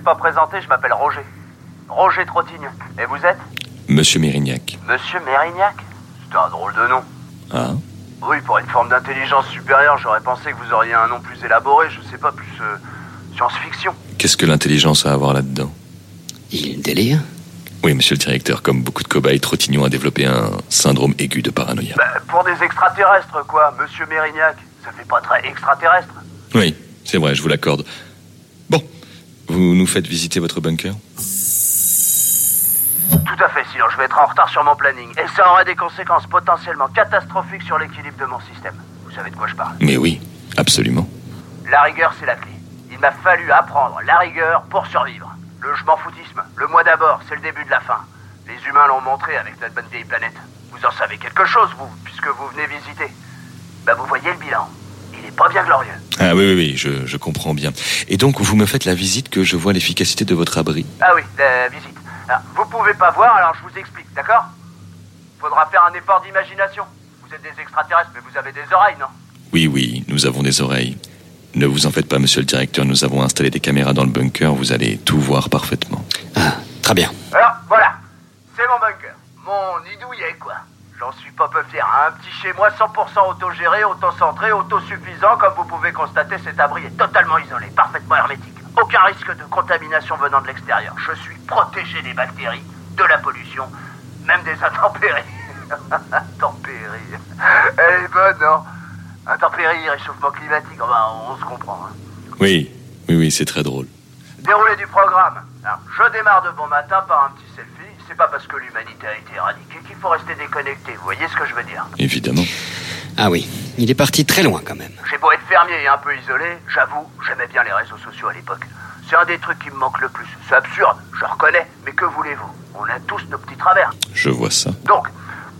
suis pas présenté, je m'appelle Roger. Roger Trottignon. Et vous êtes Monsieur Mérignac. Monsieur Mérignac C'est un drôle de nom. Ah Oui, pour une forme d'intelligence supérieure, j'aurais pensé que vous auriez un nom plus élaboré, je sais pas, plus euh, science-fiction. Qu'est-ce que l'intelligence a à voir là-dedans Il délire Oui, monsieur le directeur, comme beaucoup de cobayes, Trottignon a développé un syndrome aigu de paranoïa. Bah, pour des extraterrestres, quoi, Monsieur Mérignac. Ça fait pas très extraterrestre. Oui, c'est vrai, je vous l'accorde. Bon, vous nous faites visiter votre bunker Tout à fait, sinon je vais être en retard sur mon planning. Et ça aurait des conséquences potentiellement catastrophiques sur l'équilibre de mon système. Vous savez de quoi je parle. Mais oui, absolument. La rigueur, c'est la clé. Il m'a fallu apprendre la rigueur pour survivre. Le je m'en foutisme, le moi d'abord, c'est le début de la fin. Les humains l'ont montré avec notre bonne vieille planète. Vous en savez quelque chose, vous, puisque vous venez visiter. Bah, vous voyez le bilan. Pas bien glorieux. Ah oui, oui, oui, je, je comprends bien. Et donc, vous me faites la visite que je vois l'efficacité de votre abri. Ah oui, la visite. Alors, vous pouvez pas voir, alors je vous explique, d'accord? Faudra faire un effort d'imagination. Vous êtes des extraterrestres, mais vous avez des oreilles, non? Oui, oui, nous avons des oreilles. Ne vous en faites pas, monsieur le directeur, nous avons installé des caméras dans le bunker, vous allez tout voir parfaitement. Ah, très bien. Alors, voilà. C'est mon bunker. Mon nid douillet, quoi. J'en suis pas peu fier. Un petit chez moi 100% autogéré, autocentré, autosuffisant. Comme vous pouvez constater, cet abri est totalement isolé, parfaitement hermétique. Aucun risque de contamination venant de l'extérieur. Je suis protégé des bactéries, de la pollution, même des intempéries. intempéries. Elle est bonne, non Intempéries, réchauffement climatique, enfin, on se comprend. hein. Oui, oui, oui, c'est très drôle. Déroulé du programme. Alors, je démarre de bon matin par un petit selfie. C'est pas parce que l'humanité a été éradiquée qu'il faut rester déconnecté. Vous voyez ce que je veux dire Évidemment. Ah oui, il est parti très loin quand même. J'ai beau être fermier et un peu isolé, j'avoue, j'aimais bien les réseaux sociaux à l'époque. C'est un des trucs qui me manque le plus. C'est absurde, je reconnais, mais que voulez-vous? On a tous nos petits travers. Je vois ça. Donc,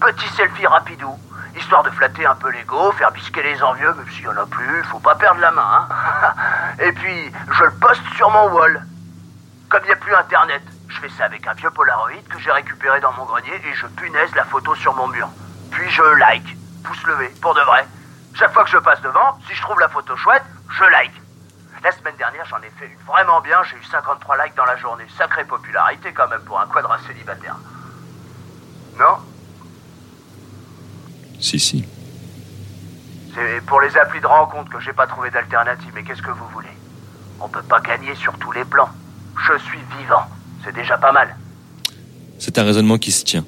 petit selfie rapidou, histoire de flatter un peu l'ego, faire bisquer les envieux, même s'il y en a plus, faut pas perdre la main, hein. Et puis, je le poste sur mon wall. Comme il n'y a plus internet, je fais ça avec un vieux Polaroid que j'ai récupéré dans mon grenier et je punaise la photo sur mon mur. Puis je like, pouce levé, pour de vrai. Chaque fois que je passe devant, si je trouve la photo chouette, je like. La semaine dernière, j'en ai fait une vraiment bien, j'ai eu 53 likes dans la journée. Sacrée popularité quand même pour un quadra célibataire. Non? Si, si. C'est pour les applis de rencontre que j'ai pas trouvé d'alternative, mais qu'est-ce que vous voulez? On peut pas gagner sur tous les plans. Je suis vivant, c'est déjà pas mal. C'est un raisonnement qui se tient.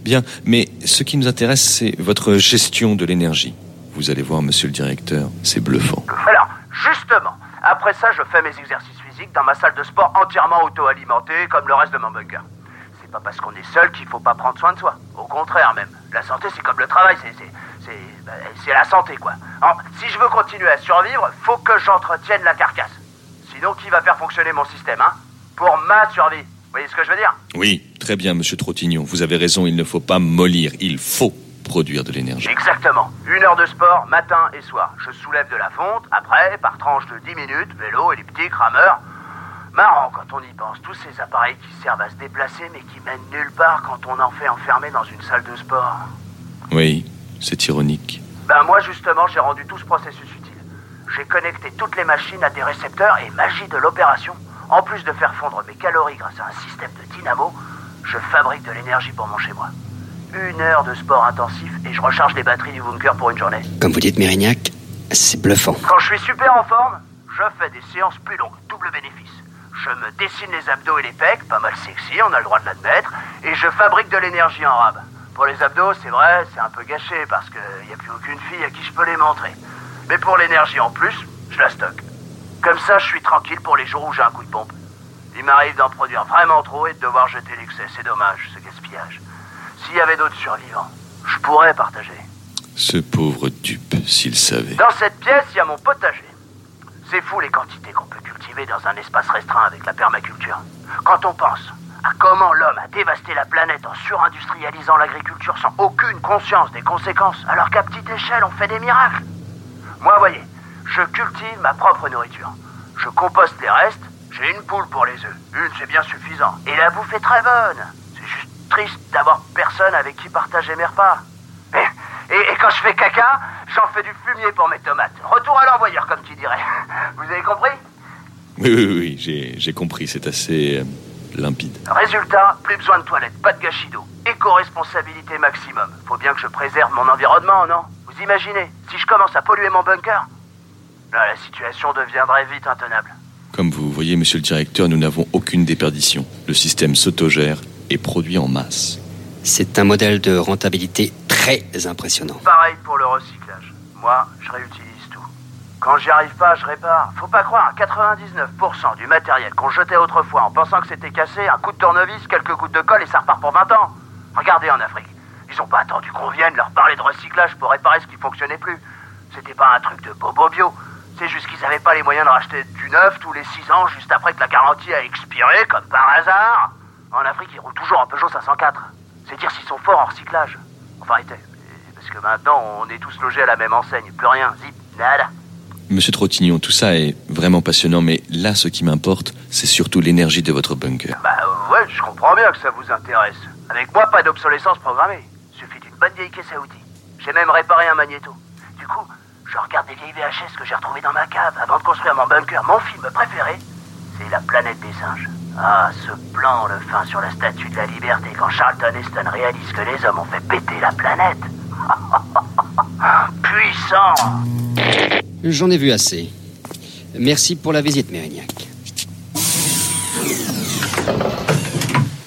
Bien, mais ce qui nous intéresse, c'est votre gestion de l'énergie. Vous allez voir, monsieur le directeur, c'est bluffant. Alors, justement, après ça, je fais mes exercices physiques dans ma salle de sport entièrement auto-alimentée, comme le reste de mon bunker. C'est pas parce qu'on est seul qu'il faut pas prendre soin de soi. Au contraire, même. La santé, c'est comme le travail, c'est. c'est- c'est- c'est la santé, quoi. Alors, si je veux continuer à survivre, faut que j'entretienne la carcasse. Sinon, qui va faire fonctionner mon système, hein? Pour ma survie. Vous voyez ce que je veux dire? Oui, très bien, monsieur Trottignon. Vous avez raison, il ne faut pas mollir, il faut produire de l'énergie. Exactement. Une heure de sport, matin et soir. Je soulève de la fonte, après, par tranche de 10 minutes, vélo, elliptique, rameur. Marrant quand on y pense, tous ces appareils qui servent à se déplacer mais qui mènent nulle part quand on en fait enfermer dans une salle de sport. Oui, c'est ironique. Ben moi justement, j'ai rendu tout ce processus utile. J'ai connecté toutes les machines à des récepteurs et magie de l'opération. En plus de faire fondre mes calories grâce à un système de dynamo, je fabrique de l'énergie pour mon chez-moi. Une heure de sport intensif et je recharge les batteries du bunker pour une journée. Comme vous dites, Mérignac, c'est bluffant. Quand je suis super en forme, je fais des séances plus longues, double bénéfice. Je me dessine les abdos et les pecs, pas mal sexy, on a le droit de l'admettre, et je fabrique de l'énergie en rab. Pour les abdos, c'est vrai, c'est un peu gâché parce qu'il n'y a plus aucune fille à qui je peux les montrer. Mais pour l'énergie en plus, je la stocke. Comme ça, je suis tranquille pour les jours où j'ai un coup de pompe. Il m'arrive d'en produire vraiment trop et de devoir jeter l'excès. C'est dommage, ce gaspillage. S'il y avait d'autres survivants, je pourrais partager. Ce pauvre dupe, s'il savait. Dans cette pièce, il y a mon potager. C'est fou les quantités qu'on peut cultiver dans un espace restreint avec la permaculture. Quand on pense à comment l'homme a dévasté la planète en surindustrialisant l'agriculture sans aucune conscience des conséquences, alors qu'à petite échelle on fait des miracles. Moi, voyez, je cultive ma propre nourriture. Je composte les restes, j'ai une poule pour les œufs. Une, c'est bien suffisant. Et la bouffe est très bonne. C'est juste triste d'avoir personne avec qui partager mes repas. Et, et- et quand je fais caca, j'en fais du fumier pour mes tomates. Retour à l'envoyeur, comme tu dirais. Vous avez compris? Oui, oui, oui, j'ai, j'ai compris, c'est assez euh, limpide. Résultat, plus besoin de toilettes, pas de gâchis d'eau. Éco-responsabilité maximum. Faut bien que je préserve mon environnement, non? Vous imaginez, si je commence à polluer mon bunker la situation deviendrait vite intenable. Comme vous voyez, monsieur le directeur, nous n'avons aucune déperdition. Le système s'autogère et produit en masse. C'est un modèle de rentabilité très impressionnant. Pareil pour le recyclage. Moi, je réutilise tout. Quand j'y arrive pas, je répare. Faut pas croire, 99% du matériel qu'on jetait autrefois en pensant que c'était cassé, un coup de tournevis, quelques gouttes de colle et ça repart pour 20 ans. Regardez en Afrique. Ils ont pas attendu qu'on vienne leur parler de recyclage pour réparer ce qui fonctionnait plus. C'était pas un truc de bobo bio. C'est juste qu'ils avaient pas les moyens de racheter du neuf tous les 6 ans juste après que la garantie a expiré, comme par hasard. En Afrique, ils roulent toujours un Peugeot 504. C'est dire s'ils sont forts en recyclage. Enfin, était. Parce que maintenant, on est tous logés à la même enseigne. Plus rien, zip, nada. Monsieur Trottignon, tout ça est vraiment passionnant, mais là, ce qui m'importe, c'est surtout l'énergie de votre bunker. Bah ouais, je comprends bien que ça vous intéresse. Avec moi, pas d'obsolescence programmée. Suffit d'une bonne vieille caisse à outils. J'ai même réparé un magnéto. Du coup, je regarde des vieilles VHS que j'ai retrouvées dans ma cave avant de construire mon bunker. Mon film préféré, c'est La planète des singes. Ah, ce plan, le fin sur la statue de la liberté, quand Charlton Heston réalise que les hommes ont fait péter la planète. Puissant J'en ai vu assez. Merci pour la visite, Mérignac.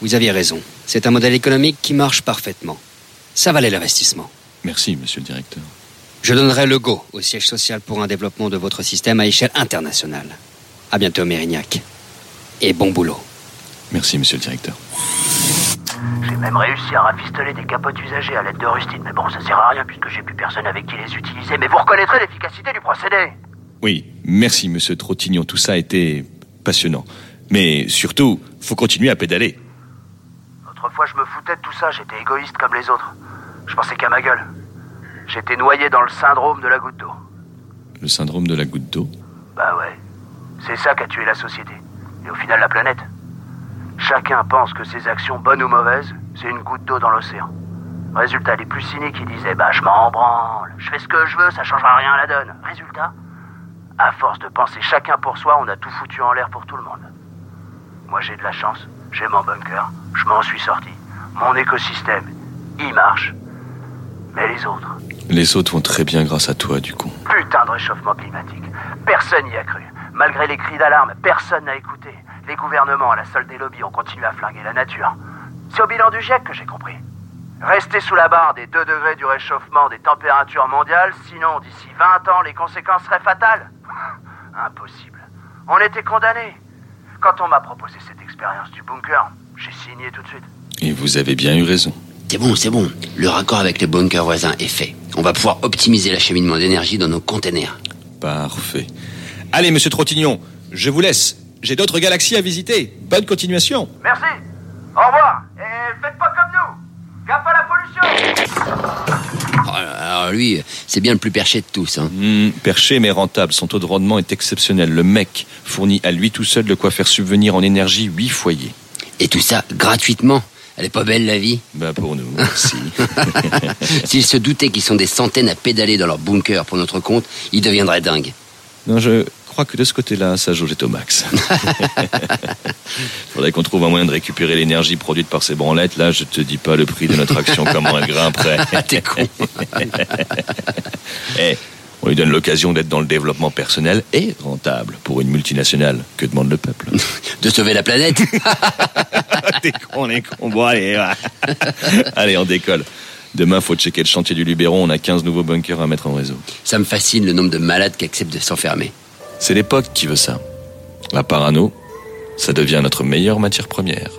Vous aviez raison. C'est un modèle économique qui marche parfaitement. Ça valait l'investissement. Merci, monsieur le directeur. Je donnerai le go au siège social pour un développement de votre système à échelle internationale. À bientôt, Mérignac. Et bon boulot. Merci, monsieur le directeur. J'ai même réussi à rafistoler des capotes usagées à l'aide de rustine, mais bon, ça sert à rien puisque j'ai plus personne avec qui les utiliser. Mais vous reconnaîtrez l'efficacité du procédé. Oui, merci, monsieur Trottignon. Tout ça a été passionnant. Mais surtout, faut continuer à pédaler. Autrefois, je me foutais de tout ça. J'étais égoïste comme les autres. Je pensais qu'à ma gueule. J'étais noyé dans le syndrome de la goutte d'eau. Le syndrome de la goutte d'eau Bah ouais. C'est ça qui a tué la société. Et au final, la planète. Chacun pense que ses actions, bonnes ou mauvaises, c'est une goutte d'eau dans l'océan. Résultat, les plus cyniques, ils disaient Bah, je m'en branle, je fais ce que je veux, ça changera rien à la donne. Résultat, à force de penser chacun pour soi, on a tout foutu en l'air pour tout le monde. Moi, j'ai de la chance, j'ai mon bunker, je m'en suis sorti. Mon écosystème, il marche. Mais les autres, Les autres vont très bien grâce à toi, du coup. Putain de réchauffement climatique. Personne n'y a cru. Malgré les cris d'alarme, personne n'a écouté. Les gouvernements, à la solde des lobbies, ont continué à flinguer la nature. C'est au bilan du GIEC que j'ai compris. Rester sous la barre des 2 degrés du réchauffement des températures mondiales, sinon d'ici 20 ans, les conséquences seraient fatales. Impossible. On était condamnés. Quand on m'a proposé cette expérience du bunker, j'ai signé tout de suite. Et vous avez bien eu raison. C'est bon, c'est bon. Le raccord avec les bunkers voisins est fait. On va pouvoir optimiser l'acheminement d'énergie dans nos containers. Parfait. Allez, monsieur Trottignon, je vous laisse. J'ai d'autres galaxies à visiter. Bonne continuation. Merci. Au revoir. Et faites pas comme nous. Gaffe à la pollution. Oh, Alors lui, c'est bien le plus perché de tous. Hein. Hmm, perché mais rentable. Son taux de rendement est exceptionnel. Le mec fournit à lui tout seul de quoi faire subvenir en énergie huit foyers. Et tout ça gratuitement. Elle est pas belle la vie Bah pour nous, si. S'ils se doutaient qu'ils sont des centaines à pédaler dans leur bunker pour notre compte, ils deviendraient dingues. non, je crois que de ce côté-là, sa jauge au max. Faudrait qu'on trouve un moyen de récupérer l'énergie produite par ces branlettes. Là, je te dis pas le prix de notre action, comment elle grimperait. T'es con. Eh, on lui donne l'occasion d'être dans le développement personnel et rentable pour une multinationale. Que demande le peuple? De sauver la planète T'es con, on est con. Bon, allez, va. allez, on décolle. Demain, faut checker le chantier du Luberon. On a 15 nouveaux bunkers à mettre en réseau. Ça me fascine le nombre de malades qui acceptent de s'enfermer. C'est l'époque qui veut ça. La parano, ça devient notre meilleure matière première.